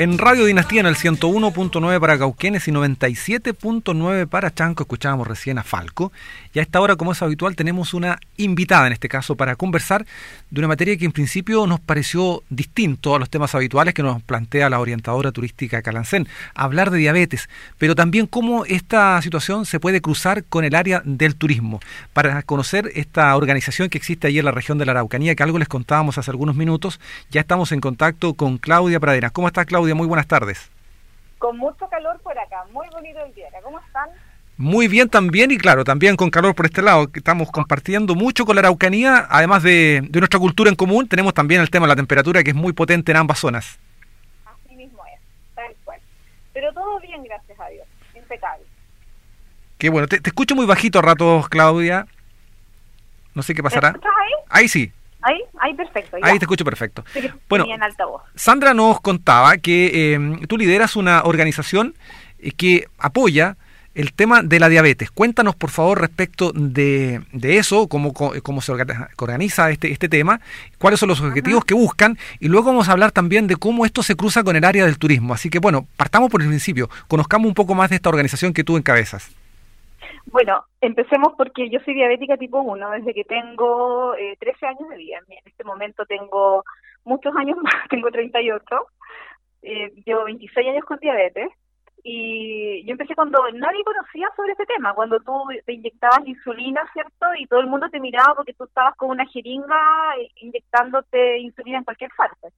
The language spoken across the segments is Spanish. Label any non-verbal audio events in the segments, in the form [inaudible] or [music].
En Radio Dinastía en el 101.9 para Cauquenes y 97.9 para Chanco escuchábamos recién a Falco. Y a esta hora, como es habitual, tenemos una invitada en este caso para conversar de una materia que en principio nos pareció distinto a los temas habituales que nos plantea la orientadora turística Calancén. Hablar de diabetes, pero también cómo esta situación se puede cruzar con el área del turismo. Para conocer esta organización que existe allí en la región de la Araucanía, que algo les contábamos hace algunos minutos, ya estamos en contacto con Claudia Pradenas. ¿Cómo está Claudia? Muy buenas tardes. Con mucho calor por acá, muy bonito el día. ¿Cómo están? Muy bien también y claro, también con calor por este lado, que estamos compartiendo mucho con la Araucanía, además de, nuestra cultura en común, tenemos también el tema de la temperatura que es muy potente en ambas zonas. Así mismo es, tal cual. Pero todo bien, gracias a Dios, impecable. Qué bueno, te, escucho muy bajito a ratos, Claudia. No sé qué pasará. ¿Estás ahí? Ahí sí. Ahí, ahí perfecto. Ahí te escucho perfecto. bueno, Sandra nos contaba que em, tú lideras una organización eh, que apoya el tema de la diabetes. Cuéntanos, por favor, respecto de, de eso, cómo, cómo se organiza este, este tema, cuáles son los objetivos que buscan, y luego vamos a hablar también de cómo esto se cruza con el área del turismo. Así que, bueno, partamos por el principio, conozcamos un poco más de esta organización que tú encabezas. Bueno, empecemos porque yo soy diabética tipo 1 desde que tengo eh, 13 años de vida. En este momento tengo muchos años [laughs] más, tengo 38. Eh, llevo 26 años con diabetes. Y yo empecé cuando nadie conocía sobre este tema, cuando tú te inyectabas insulina, ¿cierto? Y todo el mundo te miraba porque tú estabas con una jeringa eh, inyectándote insulina en cualquier parte.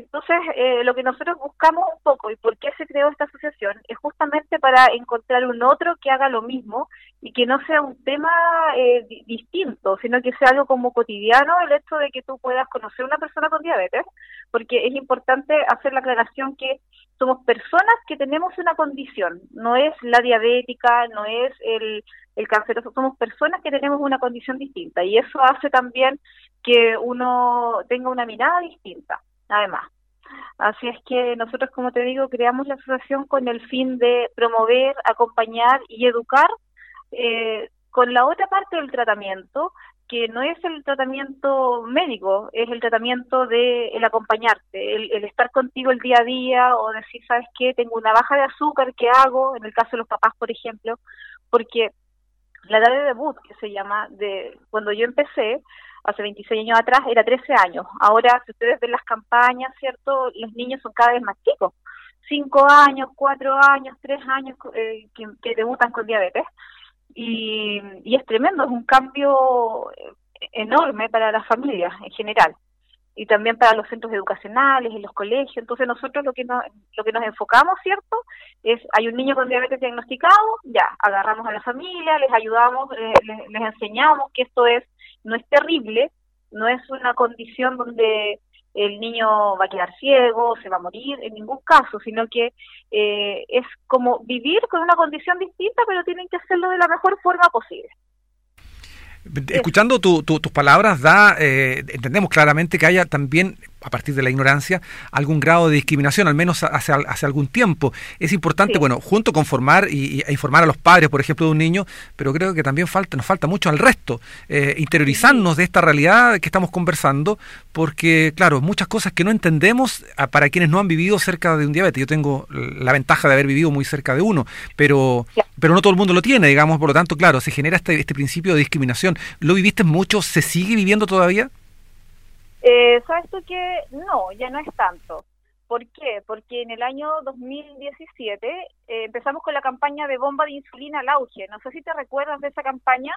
Entonces, eh, lo que nosotros buscamos un poco y por qué se creó esta asociación es justamente para encontrar un otro que haga lo mismo y que no sea un tema eh, distinto, sino que sea algo como cotidiano el hecho de que tú puedas conocer a una persona con diabetes, porque es importante hacer la aclaración que somos personas que tenemos una condición, no es la diabética, no es el, el canceroso, somos personas que tenemos una condición distinta y eso hace también que uno tenga una mirada distinta además. Así es que nosotros, como te digo, creamos la asociación con el fin de promover, acompañar y educar eh, con la otra parte del tratamiento, que no es el tratamiento médico, es el tratamiento de el acompañarte, el, estar contigo el día a día o decir, ¿sabes qué? Tengo una baja de azúcar, ¿qué hago? En el caso de los papás, por ejemplo, porque la edad de debut, que se llama, de cuando yo empecé, hace 26 años atrás era 13 años. Ahora, si ustedes ven las campañas, ¿cierto? Los niños son cada vez más chicos. 5 años, 4 años, 3 años eh, que, debutan con diabetes. Y, y es tremendo, es un cambio eh, enorme para las familias en general y también para los centros educacionales, en los colegios. Entonces nosotros lo que nos, lo que nos enfocamos, ¿cierto? Es, hay un niño con diabetes diagnosticado, ya, agarramos a la familia, les ayudamos, eh, les, enseñamos que esto es, no es terrible, no es una condición donde el niño va a quedar ciego, se va a morir, en ningún caso, sino que eh, es como vivir con una condición distinta, pero tienen que hacerlo de la mejor forma posible. Escuchando tus palabras, da eh, entendemos claramente que haya también a partir de la ignorancia, algún grado de discriminación, al menos hace, hace algún tiempo. Es importante, bueno, junto con formar y, e informar a los padres, por ejemplo, de un niño, pero creo que también falta, nos falta mucho al resto, eh, interiorizarnos de esta realidad que estamos conversando, porque, claro, muchas cosas que no entendemos para quienes no han vivido cerca de un diabetes. Yo tengo la ventaja de haber vivido muy cerca de uno, pero, pero no todo el mundo lo tiene, digamos, por lo tanto, claro, se genera este, este principio de discriminación. ¿Lo viviste mucho? ¿Se sigue viviendo todavía? Eh, ¿Sabes tú que no, ya no es tanto? ¿Por qué? Porque en el año 2017 eh, empezamos con la campaña de bomba de insulina al auge. No sé si te recuerdas de esa campaña.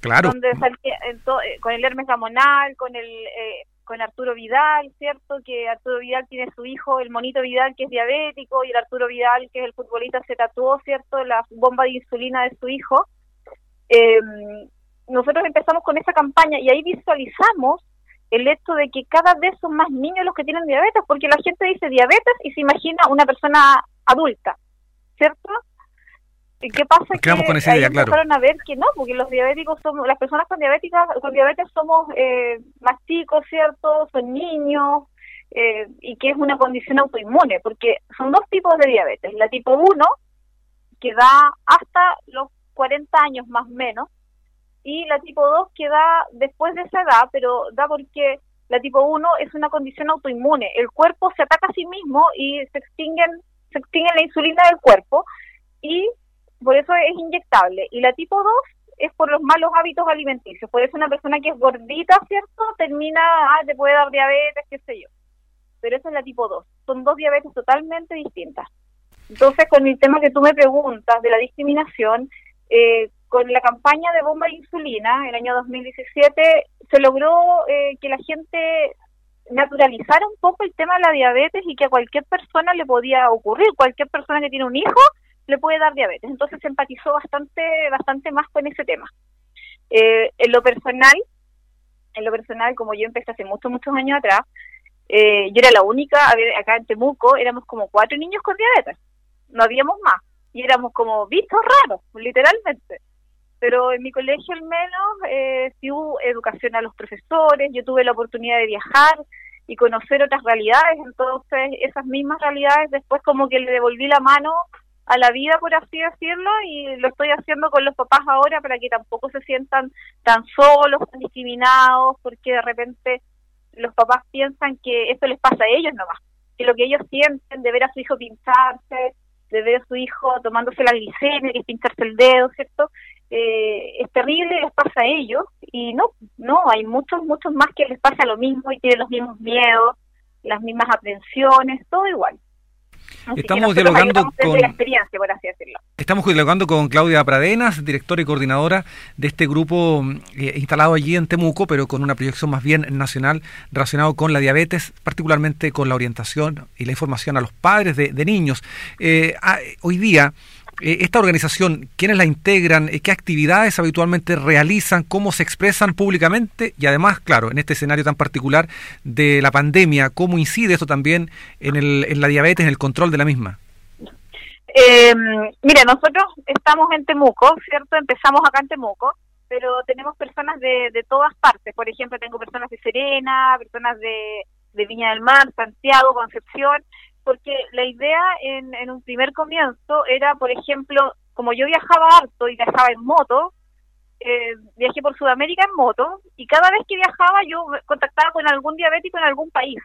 Claro. Donde eh, con el Hermes Gamonal, con el eh, con Arturo Vidal, ¿cierto? Que Arturo Vidal tiene su hijo, el monito Vidal, que es diabético, y el Arturo Vidal, que es el futbolista, se tatuó, ¿cierto? La bomba de insulina de su hijo. Em, nosotros empezamos con esa campaña y ahí visualizamos el hecho de que cada vez son más niños los que tienen diabetes, porque la gente dice diabetes y se imagina una persona adulta, ¿cierto? ¿Y qué pasa? que con esa idea, empezaron a ver que no, porque los diabéticos somos, las personas con diabéticas, con diabetes somos eh, más chicos, ¿cierto? Son niños, eh, y que es una condición autoinmune, porque son dos tipos de diabetes. La tipo 1, que da hasta los 40 años más o menos, y la tipo 2 que da después de esa edad, pero da porque La tipo 1 es una condición autoinmune. El cuerpo se ataca a sí mismo y se extinguen, se extingue la insulina del cuerpo y por eso es inyectable. Y la tipo 2 es por los malos hábitos alimenticios. Por eso una persona que es gordita, ¿cierto? Termina, ah, te puede dar diabetes, qué sé yo. Pero esa es la tipo 2. Son dos diabetes totalmente distintas. Entonces, con el tema que tú me preguntas de la discriminación, eh, con la campaña de bomba de insulina, en el año 2017, se logró eh, que la gente naturalizara un poco el tema de la diabetes y que a cualquier persona le podía ocurrir, cualquier persona que tiene un hijo le puede dar diabetes. Entonces se empatizó bastante, bastante más con ese tema. Eh, en lo personal, en lo personal, como yo empecé hace muchos, muchos años atrás, eh, yo era la única, a acá en Temuco éramos como cuatro niños con diabetes, no habíamos más, y éramos como vistos raros, literalmente. Pero en mi colegio al menos eh, sí hubo educación a los profesores, yo tuve la oportunidad de viajar y conocer otras realidades, entonces esas mismas realidades después como que le devolví la mano a la vida, por así decirlo, y lo estoy haciendo con los papás ahora para que tampoco se sientan tan solos, tan discriminados, porque de repente los papás piensan que esto les pasa a ellos nomás, que lo que ellos sienten de ver a su hijo pincharse, de ver a su hijo tomándose la glicemia, que es pincharse el dedo, ¿cierto? Eh, es terrible, les pasa a ellos, y no, no, hay muchos, muchos más que les pasa lo mismo y tienen los mismos miedos, las mismas aprensiones, todo igual. Estamos dialogando con Estamos dialogando con Claudia Pradenas, directora y coordinadora de este grupo eh, instalado allí en Temuco, pero con una proyección más bien nacional relacionado con la diabetes, particularmente con la orientación y la información a los padres de, niños. Eh, ah, hoy día esta organización, quiénes la integran, eh, qué actividades habitualmente realizan, cómo se expresan públicamente y además, claro, en este escenario tan particular de la pandemia, cómo incide esto también en, el, en la diabetes, en el control de la misma. Eh, mira, nosotros estamos en Temuco, ¿cierto? Empezamos acá en Temuco, pero tenemos personas de, todas partes. Por ejemplo, tengo personas de Serena, personas de Viña del Mar, Santiago, Concepción, porque la idea en, en un primer comienzo era, por ejemplo, como yo viajaba harto y viajaba en moto, eh, viajé por Sudamérica en moto y cada vez que viajaba yo contactaba con algún diabético en algún país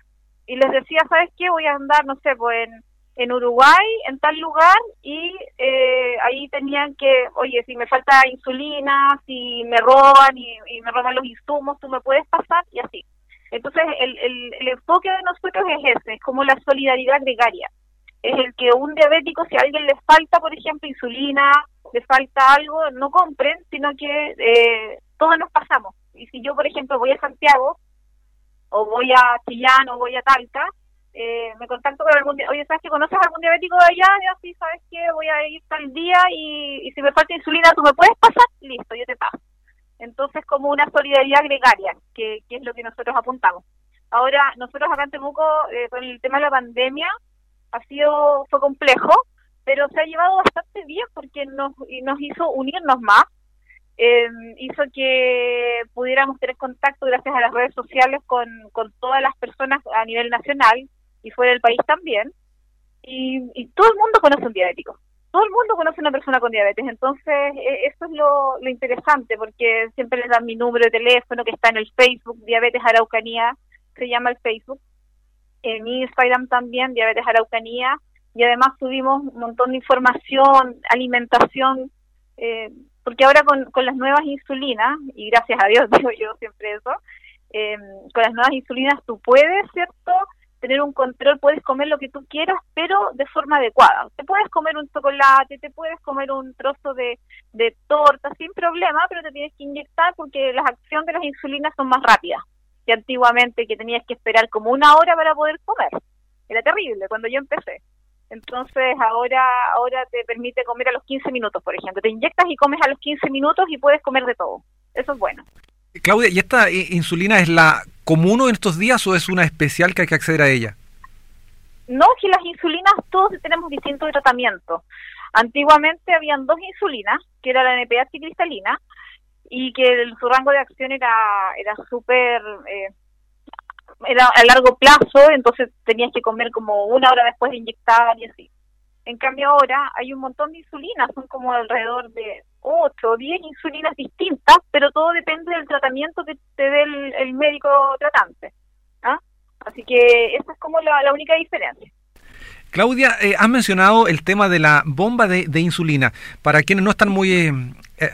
y les decía, ¿sabes qué? Voy a andar, no sé, pues en, en Uruguay, en tal lugar y eh, ahí tenían que, oye, si me falta insulina, si me roban y, y me roban los insumos, tú me puedes pasar y así. Entonces, el, el, enfoque de nosotros es ese, es como la solidaridad gregaria. Es el que un diabético, si a alguien le falta, por ejemplo, insulina, le falta algo, no compren, sino que eh, todos nos pasamos. Y si yo, por ejemplo, voy a Santiago, o voy a Chillán, o voy a Talca, eh, me contacto con algún oye, ¿sabes que conoces algún diabético de allá? Y así, ¿sabes qué? Voy a ir tal día y, y si me falta insulina, ¿tú me puedes pasar? Listo, yo te paso. Entonces, como una solidaridad gregaria, que, es lo que nosotros apuntamos. Ahora, nosotros acá en Temuco, eh, con el tema de la pandemia, ha sido, fue complejo, pero se ha llevado bastante bien porque nos, nos hizo unirnos más, eh, hizo que pudiéramos tener contacto gracias a las redes sociales con, con todas las personas a nivel nacional y fuera del país también. Y, y todo el mundo conoce un diabético todo el mundo conoce a una persona con diabetes, entonces e, eso es lo, interesante, porque siempre les dan mi número de teléfono que está en el Facebook, Diabetes Araucanía, se llama el Facebook, en Instagram también, Diabetes Araucanía, y además subimos un montón de información, alimentación, eh, porque ahora con, con las nuevas insulinas, y gracias a Dios [laughs] digo yo siempre eso, eh, con las nuevas insulinas tú puedes, ¿cierto?, tener un control, puedes comer lo que tú quieras, pero de forma adecuada. Te puedes comer un chocolate, te puedes comer un trozo de, de torta sin problema, pero te tienes que inyectar porque las acciones de las insulinas son más rápidas que antiguamente que tenías que esperar como una hora para poder comer. Era terrible cuando yo empecé. Entonces ahora ahora te permite comer a los 15 minutos, por ejemplo. Te inyectas y comes a los 15 minutos y puedes comer de todo. Eso es bueno. Claudia, ¿y esta insulina es la común en estos días o es una especial que hay que acceder a ella? No, que las insulinas todos tenemos distintos tratamientos. Antiguamente habían dos insulinas, que era la NPH y cristalina, y que su rango de acción era era súper eh, era a largo plazo, entonces tenías que comer como una hora después de inyectar y así. En cambio ahora hay un montón de insulinas, son como alrededor de 8 o 10 insulinas distintas, pero todo depende del tratamiento que te dé el, médico tratante. ¿ah? Así que esa es como la, única diferencia. Claudia, eh, has mencionado el tema de la bomba de, insulina. Para quienes no están muy eh, eh,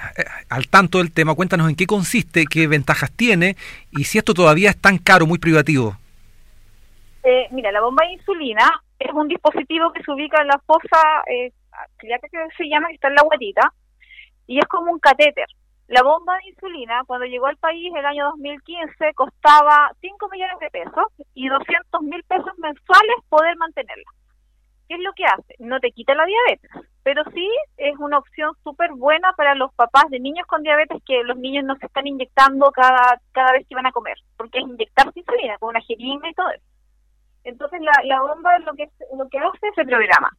al tanto del tema, cuéntanos en qué consiste, qué ventajas tiene y si esto todavía es tan caro, muy privativo. mira, la bomba de insulina es un dispositivo que se ubica en la fosa eh, que se llama, que está en la guatita, y es como un catéter. La bomba de insulina, cuando llegó al país el año 2015, costaba 5 millones de pesos y 200 mil pesos mensuales poder mantenerla. ¿Qué es lo que hace? No te quita la diabetes, pero sí es una opción súper buena para los papás de niños con diabetes que los niños no se están inyectando cada, cada vez que van a comer, porque es inyectarse insulina con una jeringa y todo eso. Entonces la, la bomba lo que, lo que hace es el programa.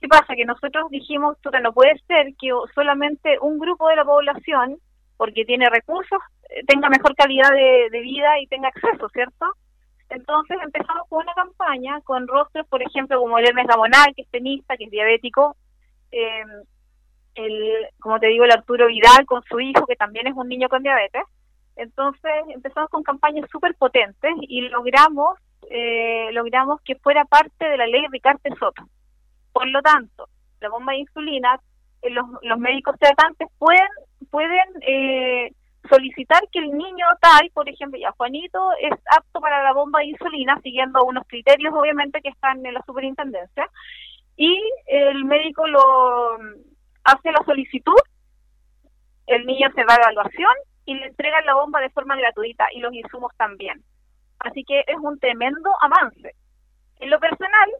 ¿Qué pasa? Que nosotros dijimos, que no puede ser que solamente un grupo de la población, porque tiene recursos, eh, tenga mejor calidad de, vida y tenga acceso, ¿cierto? Entonces empezamos con una campaña con rostros, por ejemplo, como el Hermes Gamonal, que es tenista, que es diabético, eh, el, como te digo, el Arturo Vidal con su hijo, que también es un niño con diabetes. Entonces empezamos con campañas súper potentes y logramos eh, logramos que fuera parte de la ley Ricarte Soto. Por lo tanto, la bomba de insulina, eh, los, los médicos tratantes pueden, pueden eh, solicitar que el niño tal, por ejemplo, ya Juanito, es apto para la bomba de insulina, siguiendo unos criterios, obviamente, que están en la superintendencia, y el médico lo hace la solicitud, el niño se va a evaluación y le entregan la bomba de forma gratuita y los insumos también. Así que es un tremendo avance. En lo personal,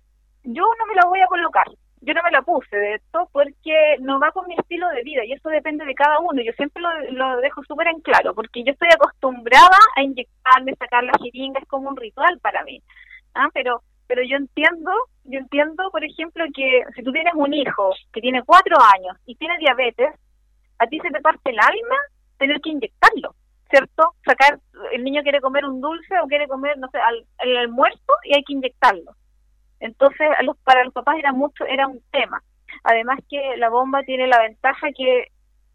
yo no me la voy a colocar. Yo no me la puse de esto porque no va con mi estilo de vida y eso depende de cada uno. Yo siempre lo, dejo súper en claro porque yo estoy acostumbrada a inyectarme, sacar la jeringa, es como un ritual para mí. ¿ah? Pero pero yo entiendo, yo entiendo, por ejemplo, que si tú tienes un hijo que tiene cuatro años y tiene diabetes, a ti se te parte el alma tener que inyectarlo. ¿cierto? Sacar, el niño quiere comer un dulce o quiere comer, no sé, al, el almuerzo y hay que inyectarlo. Entonces, los, para los papás era mucho, era un tema. Además que la bomba tiene la ventaja que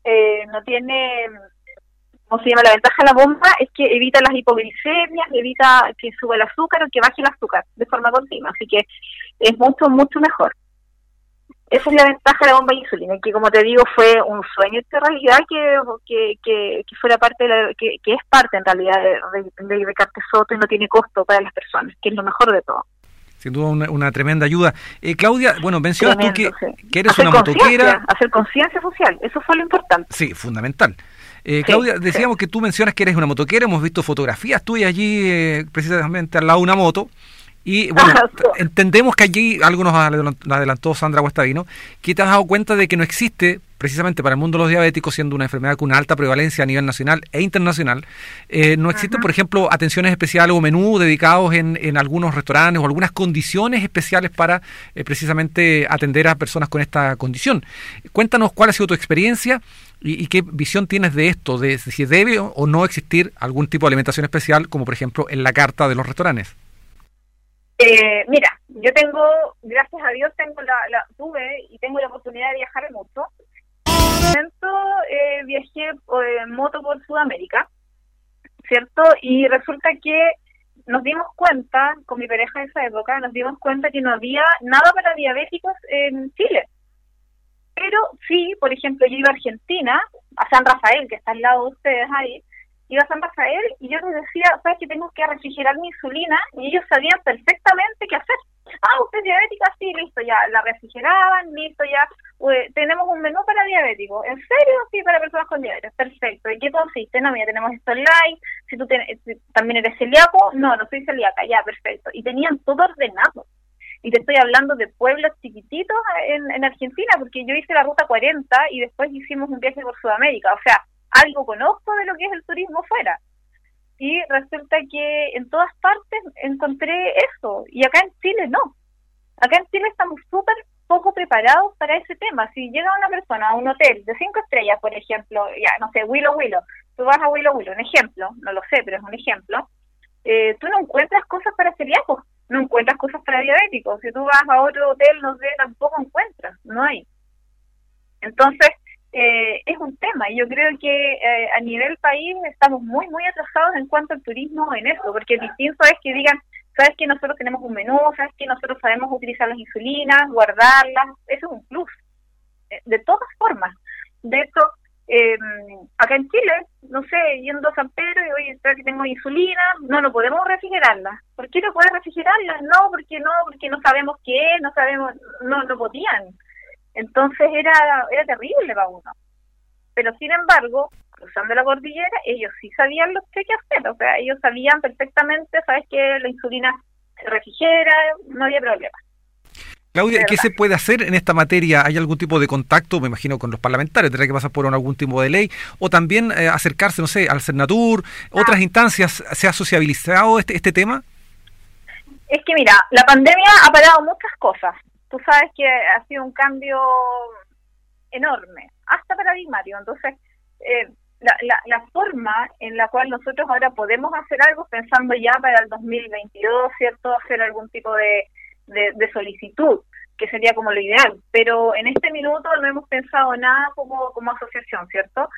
eh, no tiene, ¿cómo se llama? La ventaja de la bomba es que evita las hipoglicemias, evita que suba el azúcar o que baje el azúcar de forma continua. Así que es mucho, mucho mejor. Esa es la ventaja de la bomba de insulina, que como te digo fue un sueño de realidad que, que, que, fuera parte de la, que, es parte en realidad de, de, de Soto y no tiene costo para las personas, que es lo mejor de todo. Sin duda una, tremenda ayuda. Eh, Claudia, bueno, mencionas tú que, eres una motoquera. Hacer conciencia social, eso fue lo importante. Sí, fundamental. Eh, Claudia, decíamos que tú mencionas que eres una motoquera, hemos visto fotografías tuyas allí eh, precisamente al lado de una moto. Y bueno, [laughs] entendemos que allí, algo nos adelantó Sandra Guastavino, que te has dado cuenta de que no existe, precisamente para el mundo de los diabéticos, siendo una enfermedad con una alta prevalencia a nivel nacional e internacional, eh, no existen, por ejemplo, atenciones especiales o menús dedicados en, en, algunos restaurantes o algunas condiciones especiales para eh, precisamente atender a personas con esta condición. Cuéntanos cuál ha sido tu experiencia y, y, qué visión tienes de esto, de si debe o no existir algún tipo de alimentación especial, como por ejemplo en la carta de los restaurantes. Eh, mira, yo tengo, gracias a Dios, tengo la, la, tuve y tengo la oportunidad de viajar mucho. En momento eh, viajé eh, en moto por Sudamérica, ¿cierto? Y resulta que nos dimos cuenta, con mi pareja de esa época, nos dimos cuenta que no había nada para diabéticos en Chile. Pero sí, por ejemplo, yo iba a Argentina, a San Rafael, que está al lado de ustedes ahí, iba a San Rafael y yo les decía, ¿sabes que tengo que refrigerar mi insulina? Y ellos sabían perfectamente qué hacer. Ah, usted es diabética, sí, listo, ya la refrigeraban, listo, ya tenemos un menú para diabéticos. ¿En serio? Sí, para personas con diabetes. Perfecto. ¿Y qué consiste? No, mira, tenemos esto online. Si tú tienes, también eres celíaco, no, no soy celíaca, ya, perfecto. Y tenían todo ordenado. Y te estoy hablando de pueblos chiquititos en, en Argentina, porque yo hice la ruta 40 y después hicimos un viaje por Sudamérica. O sea, algo conozco de lo que es el turismo fuera. Y resulta que en todas partes encontré eso, y acá en Chile no. Acá en Chile estamos súper poco preparados para ese tema. Si llega una persona a un hotel de cinco estrellas, por ejemplo, ya no sé, Willow Willow, tú vas a Willow Willow, un ejemplo, no lo sé, pero es un ejemplo, eh, tú no encuentras cosas para celíacos, no encuentras cosas para diabéticos. Si tú vas a otro hotel, no sé, tampoco encuentras, no hay. Entonces, eh, es un tema. Y yo creo que eh, a nivel país estamos muy, muy atrasados en cuanto al turismo en eso, porque distinto es que digan, sabes que nosotros tenemos un menú, sabes que nosotros sabemos utilizar las insulinas, guardarlas, eso es un plus. Eh, de todas formas. De hecho, eh, acá en Chile, no sé, yendo a San Pedro y oye, que tengo insulina, no, no podemos refrigerarla. ¿Por qué no puedes refrigerarla? No, porque no, porque no sabemos qué no sabemos, no, no podían. Entonces era, era terrible para uno. Pero sin embargo, cruzando la cordillera, ellos sí sabían lo que hay que hacer, o sea, ellos sabían perfectamente, sabes que la insulina se refrigera, no había problema. Claudia, ¿qué se puede hacer en esta materia? ¿Hay algún tipo de contacto, me imagino, con los parlamentarios? ¿Tendrá que pasar por algún tipo de ley? ¿O también eh, acercarse, no sé, al Senatur? ¿Otras ah. instancias? ¿Se ha sociabilizado este, este tema? Es que mira, la pandemia ha parado muchas cosas. Tú sabes que ha sido un cambio enorme, hasta paradigmático. Entonces, eh, la, la, la, forma en la cual nosotros ahora podemos hacer algo pensando ya para el 2022, ¿cierto? Hacer algún tipo de de, solicitud, que sería como lo ideal. Pero en este minuto no hemos pensado nada como, como asociación, ¿cierto?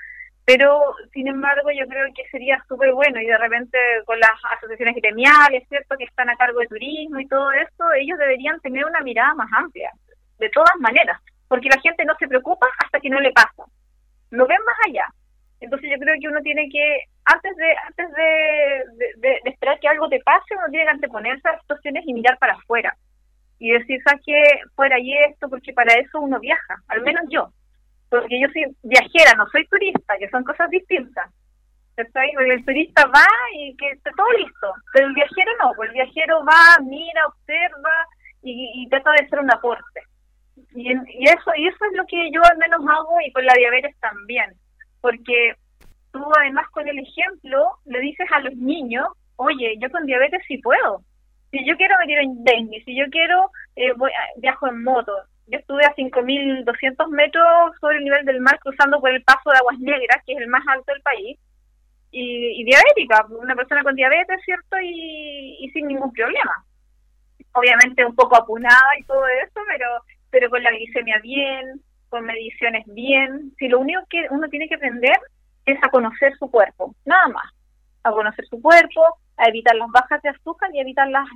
Pero, sin embargo, yo creo que sería súper bueno y de repente con las asociaciones gremiales, ¿cierto?, que están a cargo de turismo y todo eso, ellos deberían tener una mirada más amplia, de todas maneras, porque la gente no se preocupa hasta que no le pasa. Lo ven más allá. Entonces yo creo que uno tiene que, antes de antes de, esperar que algo te pase, uno tiene que anteponerse a las situaciones y mirar para afuera y decir, ¿sabes qué? Fuera y esto, porque para eso uno viaja, al menos yo. Porque yo soy viajera, no soy turista, que son cosas distintas. Porque el turista va y que está todo listo, pero el viajero no, pues el viajero va, mira, observa y, trata de hacer un aporte. Y, eso y eso es lo que yo al menos hago y con la diabetes también, porque tú además con el ejemplo le dices a los niños, oye, yo con diabetes sí puedo, si yo quiero me en dengue, si yo quiero eh, voy, viajo en moto. Yo estuve a 5.200 metros sobre el nivel del mar cruzando por el paso de Aguas Negras, que es el más alto del país, y, diabética, una persona con diabetes, ¿cierto? Y, sin ningún problema. Obviamente un poco apunada y todo eso, pero, pero con la glicemia bien, con mediciones bien. Si lo único que uno tiene que aprender es a conocer su cuerpo, nada más. A conocer su cuerpo, a evitar las bajas de azúcar y evitar las,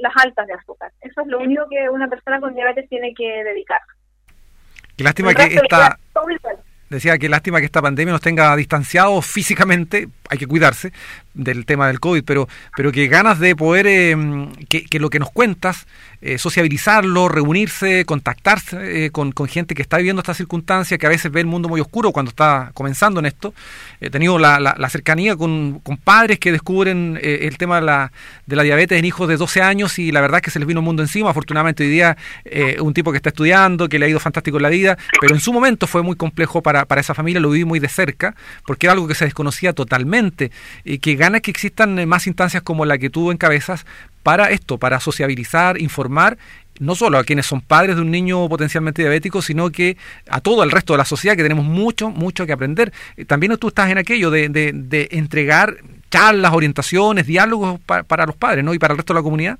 las altas de azúcar. Eso es lo único que una persona con diabetes tiene que dedicar. Qué lástima que esta... Decía que lástima que esta pandemia nos tenga distanciados físicamente, hay que cuidarse del tema del COVID, pero, pero que ganas de poder, eh, que, lo que nos cuentas, eh, sociabilizarlo, reunirse, contactarse eh, con, gente que está viviendo esta circunstancia, que a veces ve el mundo muy oscuro cuando está comenzando en esto. He tenido la, cercanía con, con, padres que descubren el tema de la, de la diabetes en hijos de 12 años y la verdad es que se les vino el mundo encima. Afortunadamente hoy día un tipo que está estudiando, que le ha ido fantástico en la vida, pero en su momento fue muy complejo para, para esa familia, lo viví muy de cerca, porque era algo que se desconocía totalmente y que gana que existan eh, más instancias como la que tú encabezas para esto, para sociabilizar, informar no solo a quienes son padres de un niño potencialmente diabético, sino que a todo el resto de la sociedad que tenemos mucho, mucho que aprender. Eh, también tú estás en aquello de, de, entregar charlas, orientaciones, diálogos para los padres, ¿no? Y para el resto de la comunidad.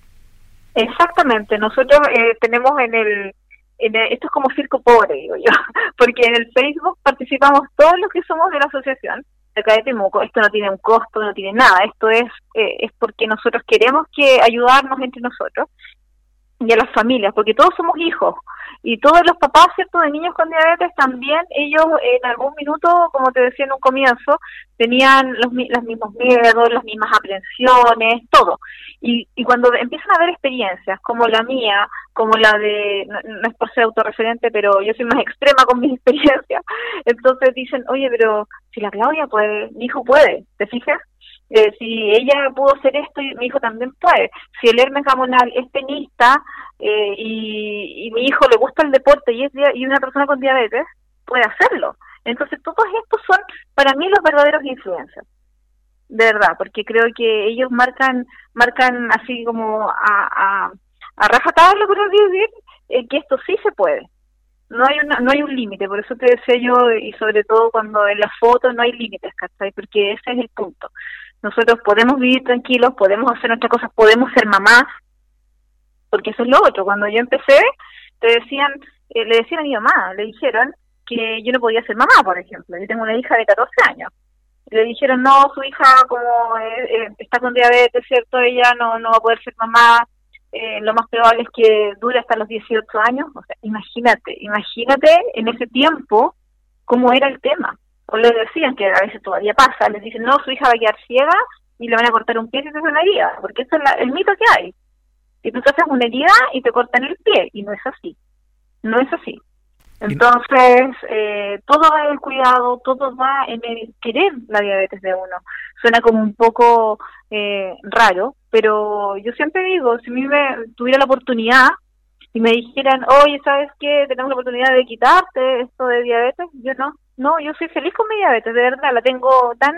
Exactamente. Nosotros eh, tenemos en el, en esto es como circo pobre, digo yo, [laughs] porque en el Facebook participamos todos los que somos de la asociación acá de Temuco, esto no tiene un costo, no tiene nada, esto es, eh, es porque nosotros queremos que ayudarnos entre nosotros y a las familias, porque todos somos hijos y todos los papás, ¿cierto?, de niños con diabetes también, ellos en algún minuto, como te decía en un comienzo, tenían los, los mismos miedos, las mismas aprensiones, todo. Y, y cuando empiezan a haber experiencias como la mía, como la de, no, es por ser autorreferente, pero yo soy más extrema con mis [laughs] experiencias, entonces dicen, oye, pero si la Claudia puede, mi hijo puede, ¿te fijas? Eh, si ella pudo hacer esto, mi hijo también puede. Si el Hermes Gamonal es tenista eh, y, mi hijo le gusta el deporte y es y una persona con diabetes, puede hacerlo. Entonces, todos estos son para mí los verdaderos influencers. De verdad, porque creo que ellos marcan marcan así como a, a, a rajatabla, por decir, eh, que esto sí se puede no hay una, no hay un límite, por eso te decía yo, y sobre todo cuando en las fotos no hay límites, ¿cachai? Porque ese es el punto. Nosotros podemos vivir tranquilos, podemos hacer nuestras cosas, podemos ser mamás, porque eso es lo otro. Cuando yo empecé, te decían, eh, le decían a mi mamá, le dijeron que yo no podía ser mamá, por ejemplo. Yo tengo una hija de 14 años. Le dijeron, no, su hija como eh, está con diabetes, ¿cierto? Ella no, no va a poder ser mamá. Eh, lo más probable es que dure hasta los 18 años. O sea, imagínate, imagínate en ese tiempo cómo era el tema. O le decían que a veces todavía pasa, les dicen, no, su hija va a quedar ciega y le van a cortar un pie si se hace una herida, porque eso es el mito que hay. Y tú te haces una herida y te cortan el pie, y no es así. No es así. Entonces, eh, todo va en el cuidado, todo va en el querer la diabetes de uno. Suena como un poco eh, raro, pero yo siempre digo, si me tuviera la oportunidad y me dijeran, oye, ¿sabes qué? Tenemos la oportunidad de quitarte esto de diabetes, yo no. No, yo soy feliz con mi diabetes, de verdad, la tengo tan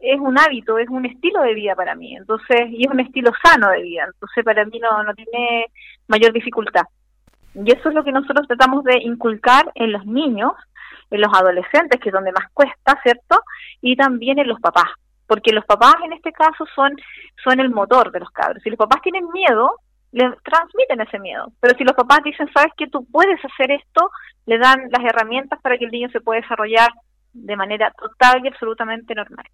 es un hábito, es un estilo de vida para mí, entonces, y es un estilo sano de vida, entonces para mí no, no tiene mayor dificultad. Y eso es lo que nosotros tratamos de inculcar en los niños, en los adolescentes, que es donde más cuesta, ¿cierto? Y también en los papás, porque los papás en este caso son, son el motor de los cabros. Si los papás tienen miedo, le transmiten ese miedo. Pero si los papás dicen, sabes que tú puedes hacer esto, le dan las herramientas para que el niño se pueda desarrollar de manera total y absolutamente normal.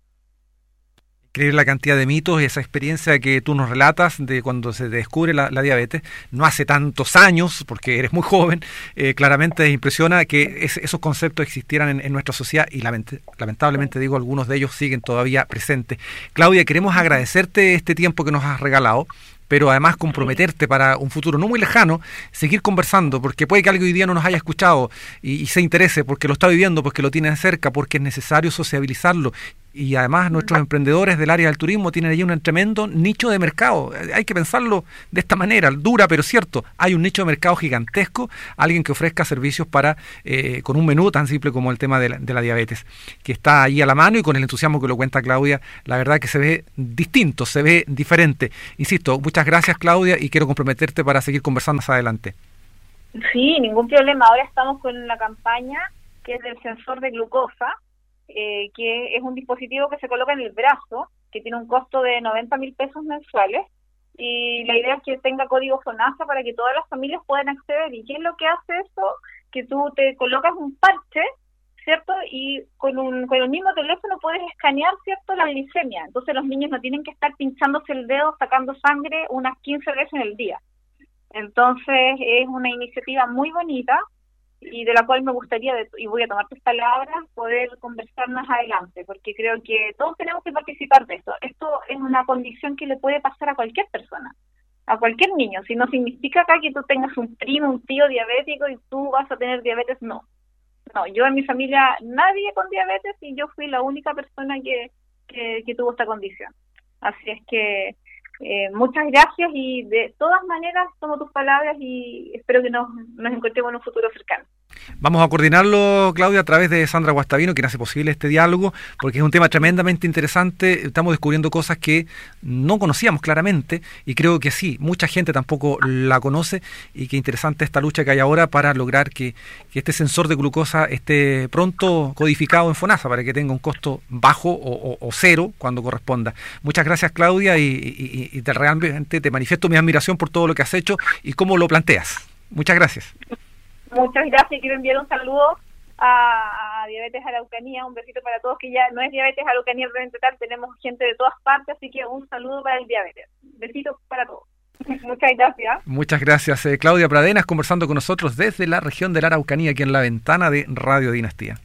Creer la cantidad de mitos y esa experiencia que tú nos relatas de cuando se descubre la, diabetes, no hace tantos años, porque eres muy joven, eh, claramente impresiona que esos conceptos existieran en, nuestra sociedad y lamentablemente digo, algunos de ellos siguen todavía presentes. Claudia, queremos agradecerte este tiempo que nos has regalado pero además comprometerte para un futuro no muy lejano, seguir conversando, porque puede que alguien hoy día no nos haya escuchado y, y, se interese porque lo está viviendo, porque lo tiene cerca, porque es necesario sociabilizarlo y además nuestros emprendedores del área del turismo tienen allí un tremendo nicho de mercado. Hay que pensarlo de esta manera, dura pero cierto. Hay un nicho de mercado gigantesco, alguien que ofrezca servicios para eh, con un menú tan simple como el tema de la, diabetes, que está ahí a la mano y con el entusiasmo que lo cuenta Claudia, la verdad que se ve distinto, se ve diferente. Insisto, muchas gracias Claudia y quiero comprometerte para seguir conversando más adelante. Sí, ningún problema. Ahora estamos con la campaña que es del sensor de glucosa eh, que es un dispositivo que se coloca en el brazo, que tiene un costo de 90 mil pesos mensuales. Y la idea es que tenga código FONASA para que todas las familias puedan acceder. ¿Y qué es lo que hace eso? Que tú te colocas un parche, ¿cierto? Y con, un, con el mismo teléfono puedes escanear, ¿cierto? La glicemia. Entonces los niños no tienen que estar pinchándose el dedo, sacando sangre unas 15 veces en el día. Entonces es una iniciativa muy bonita y de la cual me gustaría, y voy a tomar tus palabras, poder conversar más adelante, porque creo que todos tenemos que participar de esto. Esto es una condición que le puede pasar a cualquier persona, a cualquier niño. Si no significa acá que tú tengas un primo, un tío diabético y tú vas a tener diabetes, no. No, yo en mi familia nadie con diabetes y yo fui la única persona que, que, que tuvo esta condición. Así es que eh, muchas gracias y de todas maneras tomo tus palabras y espero que nos, nos encontremos en un futuro cercano. Vamos a coordinarlo, Claudia, a través de Sandra Guastavino, quien hace posible este diálogo, porque es un tema tremendamente interesante. Estamos descubriendo cosas que no conocíamos claramente y creo que sí, mucha gente tampoco la conoce y qué interesante esta lucha que hay ahora para lograr que, este sensor de glucosa esté pronto codificado en FONASA para que tenga un costo bajo o, cero cuando corresponda. Muchas gracias, Claudia, y te realmente te manifiesto mi admiración por todo lo que has hecho y cómo lo planteas. Muchas gracias. Muchas gracias. Quiero enviar un saludo a, Diabetes Araucanía, un besito para todos, que ya no es Diabetes Araucanía tal, tenemos gente de todas partes, así que un saludo para el diabetes. Besito para todos. [laughs] Muchas gracias. Muchas gracias. Eh, Claudia Pradenas conversando con nosotros desde la región de la Araucanía, aquí en la ventana de Radio Dinastía.